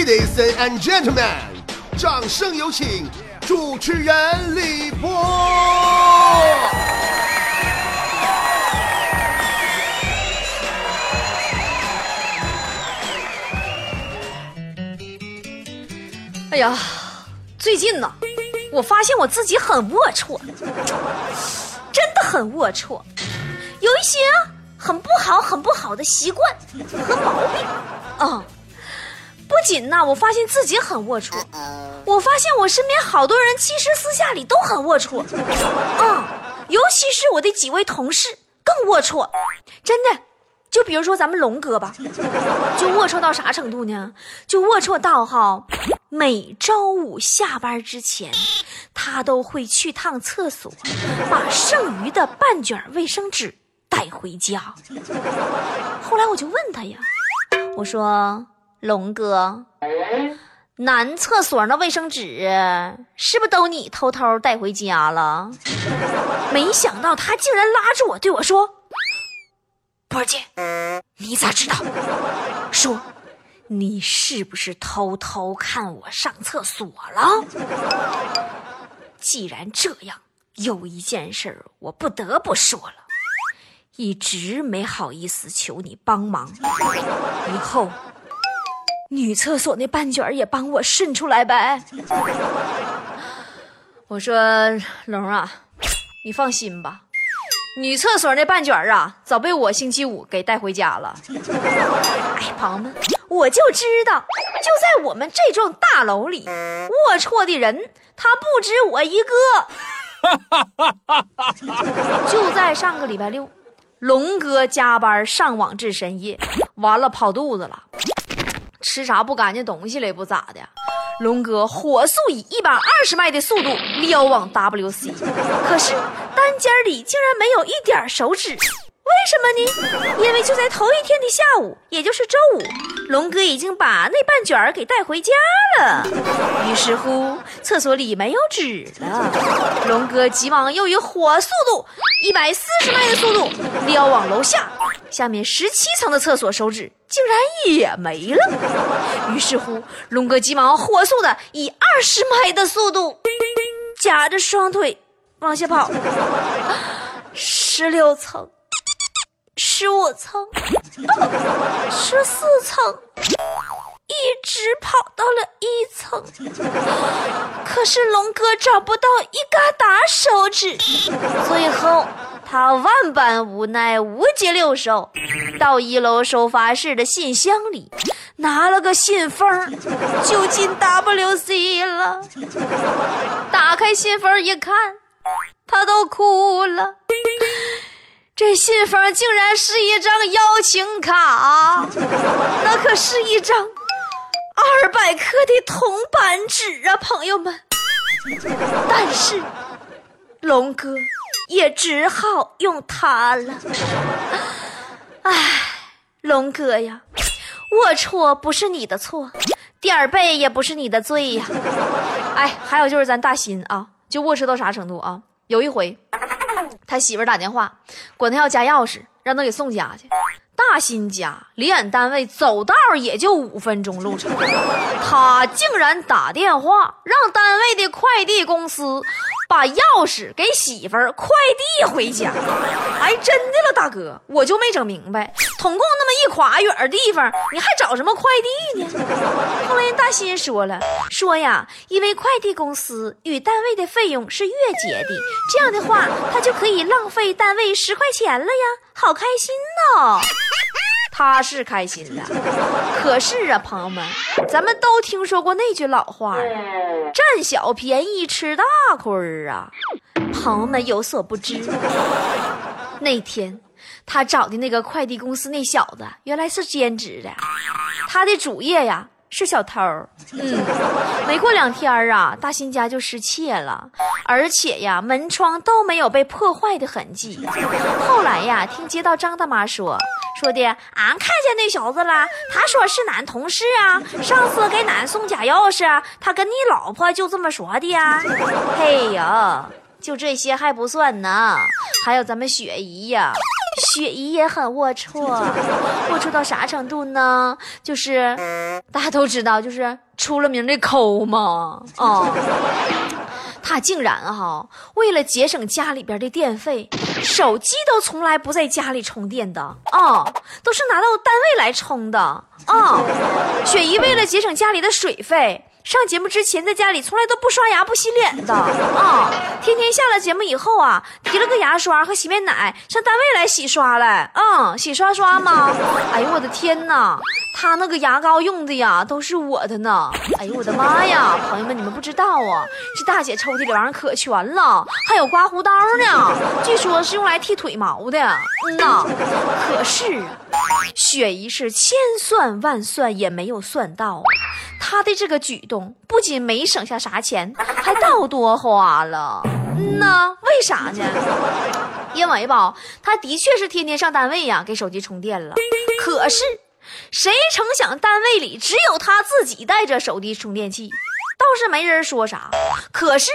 Ladies and gentlemen，掌声有请主持人李波。哎呀，最近呢，我发现我自己很龌龊，真的很龌龊，有一些很不好、很不好的习惯和毛病啊。不仅呢，我发现自己很龌龊，我发现我身边好多人其实私下里都很龌龊，啊，尤其是我的几位同事更龌龊，真的。就比如说咱们龙哥吧，就龌龊到啥程度呢？就龌龊到哈，每周五下班之前，他都会去趟厕所，把剩余的半卷卫生纸带回家。后来我就问他呀，我说龙哥，男厕所那卫生纸是不是都你偷偷带回家了？没想到他竟然拉着我对我说。波儿姐，你咋知道？说，你是不是偷偷看我上厕所了？既然这样，有一件事我不得不说了，一直没好意思求你帮忙，以后女厕所那半卷也帮我顺出来呗。我说龙啊，你放心吧。女厕所那半卷啊，早被我星期五给带回家了。哎，朋友们，我就知道，就在我们这幢大楼里，龌龊的人他不止我一个。就在上个礼拜六，龙哥加班上网至深夜，完了跑肚子了，吃啥不干净东西了也不咋的。龙哥火速以一百二十迈的速度撩往 WC，可是单间里竟然没有一点手指，为什么呢？因为就在头一天的下午，也就是周五，龙哥已经把那半卷儿给带回家了。于是乎，厕所里没有纸了。龙哥急忙又以火速度一百四十迈的速度撩往楼下，下面十七层的厕所手纸。竟然也没了。于是乎，龙哥急忙火速的以二十迈的速度，夹着双腿往下跑，十六层，十五层，十四层，一直跑到了一层。可是龙哥找不到一疙瘩手指，最后。他万般无奈，五解六手，到一楼收发室的信箱里拿了个信封，就进 WC 了。打开信封一看，他都哭了。这信封竟然是一张邀请卡，那可是一张二百克的铜板纸啊，朋友们。但是，龙哥。也只好用它了。唉，龙哥呀，龌龊不是你的错，点儿背也不是你的罪呀。哎，还有就是咱大新啊，就龌龊到啥程度啊？有一回，他媳妇打电话管他要家钥匙，让他给送家去。大新家离俺单位走道也就五分钟路程，他竟然打电话让单位的快递公司。把钥匙给媳妇儿快递回家，哎，真的了，大哥，我就没整明白，统共那么一跨远的地方，你还找什么快递呢？后来大新说了，说呀，因为快递公司与单位的费用是月结的，这样的话，他就可以浪费单位十块钱了呀，好开心呢。他是开心的，可是啊，朋友们，咱们都听说过那句老话占小便宜吃大亏儿啊。朋友们有所不知，那天他找的那个快递公司那小子原来是兼职的，他的主业呀是小偷。嗯，没过两天啊，大新家就失窃了，而且呀，门窗都没有被破坏的痕迹。后来呀，听街道张大妈说。说的，俺看见那小子了。他说是俺同事啊，上次给俺送假钥匙，他跟你老婆就这么说的呀。嘿呀，就这些还不算呢，还有咱们雪姨呀。雪姨也很龌龊，龌龊到啥程度呢？就是大家都知道，就是出了名的抠嘛，啊。他竟然哈，为了节省家里边的电费，手机都从来不在家里充电的啊，都是拿到单位来充的啊。雪姨为了节省家里的水费。上节目之前，在家里从来都不刷牙、不洗脸的啊！天天下了节目以后啊，提了个牙刷和洗面奶上单位来洗刷来，嗯，洗刷刷吗？哎呦我的天哪！他那个牙膏用的呀，都是我的呢！哎呦我的妈呀！朋友们，你们不知道啊，这大姐抽屉里玩意可全了，还有刮胡刀呢，据说是用来剃腿毛的。嗯呐，可是雪姨是千算万算也没有算到。她的这个举动不仅没省下啥钱，还倒多花了。嗯呐，为啥呢？因为吧，他的确是天天上单位呀，给手机充电了。可是，谁成想单位里只有他自己带着手机充电器，倒是没人说啥。可是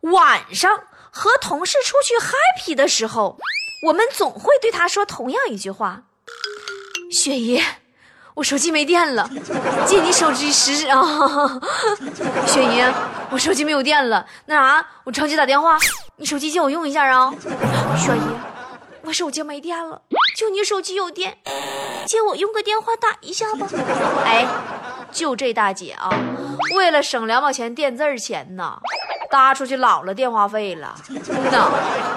晚上和同事出去 happy 的时候，我们总会对他说同样一句话：“雪姨。”我手机没电了，借你手机使使啊！雪姨，我手机没有电了，那啥，我着急打电话，你手机借我用一下啊！雪姨，我手机没电了，就你手机有电，借我用个电话打一下吧。哎，就这大姐啊，为了省两毛钱电字钱呢。搭出去老了电话费了，真的。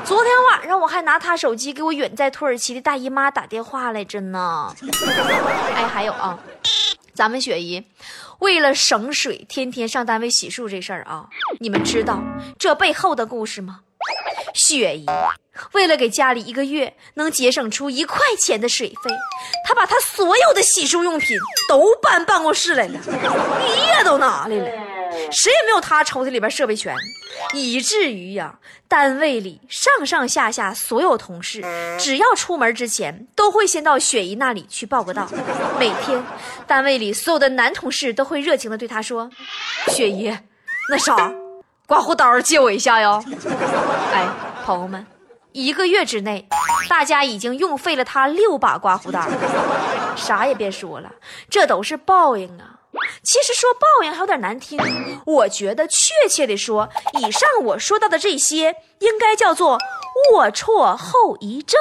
昨天晚上我还拿他手机给我远在土耳其的大姨妈打电话来着呢。哎，还有啊，咱们雪姨为了省水，天天上单位洗漱这事儿啊，你们知道这背后的故事吗？雪姨为了给家里一个月能节省出一块钱的水费，她把她所有的洗漱用品都搬办公室来了，笔也都拿来了。谁也没有他抽屉里边设备全，以至于呀，单位里上上下下所有同事，只要出门之前，都会先到雪姨那里去报个到。每天，单位里所有的男同事都会热情的对他说：“雪姨，那啥，刮胡刀借我一下哟。”哎，朋友们，一个月之内，大家已经用废了他六把刮胡刀，啥也别说了，这都是报应啊。其实说报应还有点难听，我觉得确切的说，以上我说到的这些应该叫做龌龊后遗症。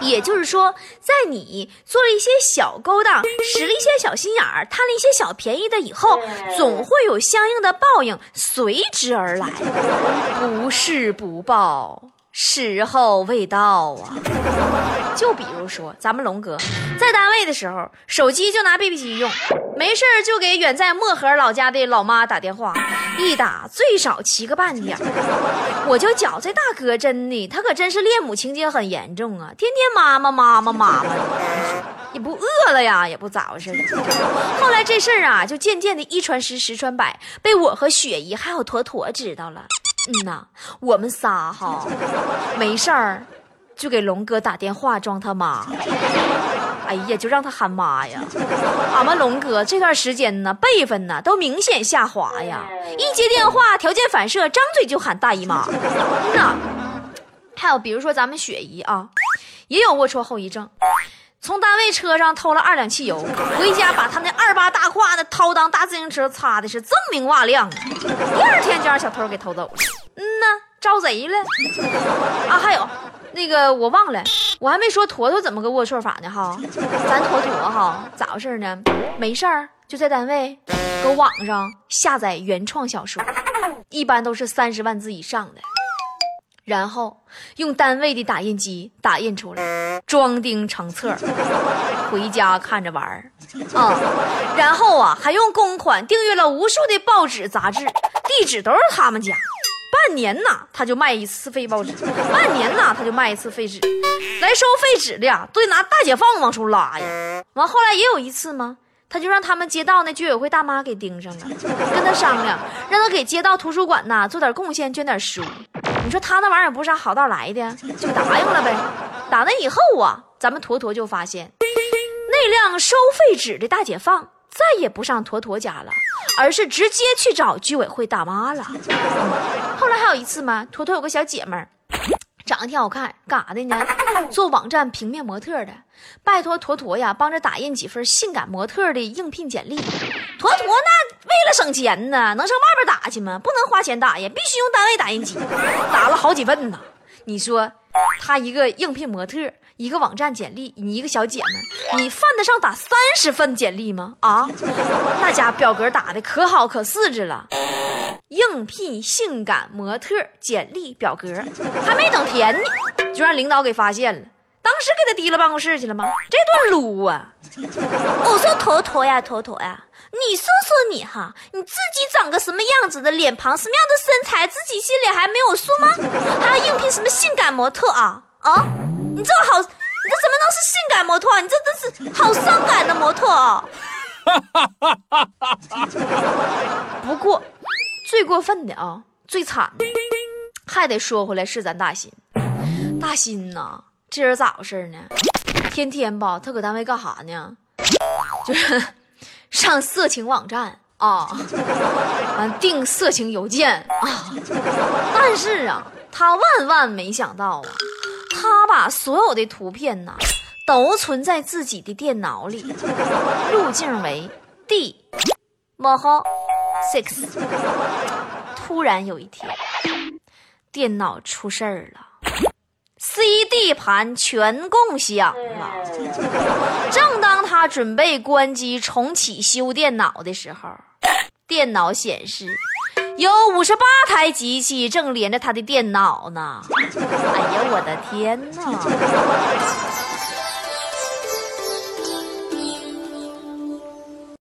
也就是说，在你做了一些小勾当、使了一些小心眼儿、贪了一些小便宜的以后，总会有相应的报应随之而来，不是不报。时候未到啊！就比如说，咱们龙哥在单位的时候，手机就拿 BB 机用，没事就给远在漠河老家的老妈打电话，一打最少七个半点。我就觉这大哥真的，他可真是恋母情节很严重啊！天天妈妈妈妈妈妈，也不饿了呀，也不咋回事。后来这事儿啊，就渐渐的一传十，十传百，被我和雪姨还有坨坨知道了。嗯呐，我们仨哈没事儿，就给龙哥打电话装他妈。哎呀，就让他喊妈呀！俺们龙哥这段时间呢，辈分呢都明显下滑呀。一接电话，条件反射，张嘴就喊大姨妈。嗯呐，还有比如说咱们雪姨啊，也有龌龊后遗症。从单位车上偷了二两汽油，回家把他那二八大胯的掏裆大自行车擦的是锃明瓦亮第二天就让小偷给偷走了。嗯呐，招贼了。啊，还有，那个我忘了，我还没说坨坨怎么个龌龊法呢哈。咱坨坨哈咋回事呢？没事儿就在单位搁网上下载原创小说，一般都是三十万字以上的。然后用单位的打印机打印出来，装订成册，回家看着玩儿啊。然后啊，还用公款订阅了无数的报纸杂志，地址都是他们家。半年呐，他就卖一次废报纸；半年呐，他就卖一次废纸。来收废纸的呀，都得拿大解放往出拉呀。完后来也有一次吗？他就让他们街道那居委会大妈给盯上了，跟他商量，让他给街道图书馆呐做点贡献，捐点书。你说他那玩意儿不是啥好道来的，就答应了呗。打那以后啊，咱们坨坨就发现，那辆收废纸的大解放再也不上坨坨家了，而是直接去找居委会大妈了。后来还有一次嘛，坨坨有个小姐妹儿。长得挺好看，干啥的呢？做网站平面模特的，拜托坨坨呀，帮着打印几份性感模特的应聘简历。坨坨那为了省钱呢，能上外边打去吗？不能花钱打呀，必须用单位打印机，打了好几份呢。你说他一个应聘模特，一个网站简历，你一个小姐们，你犯得上打三十份简历吗？啊，那家表格打的可好可细致了。应聘性感模特简历表格，还没等填呢，就让领导给发现了。当时给他提了办公室去了吗？这段撸啊！我说坨坨呀，坨坨呀，你说说你哈，你自己长个什么样子的脸庞，什么样的身材，自己心里还没有数吗？还要应聘什么性感模特啊？啊，你这好，你这怎么能是性感模特？你这真是好伤感的模特啊！不过。最过分的啊，最惨的，还得说回来是咱大新。大新呐，这人咋回事呢？天天吧，他搁单位干啥呢？就是 上色情网站啊，完订色情邮件啊。但是啊，他万万没想到啊，他把所有的图片呐，都存在自己的电脑里，路径为 D，冒号。Six，突然有一天，电脑出事儿了，CD 盘全共享了。正当他准备关机重启修电脑的时候，电脑显示有五十八台机器正连着他的电脑呢。哎呀，我的天哪！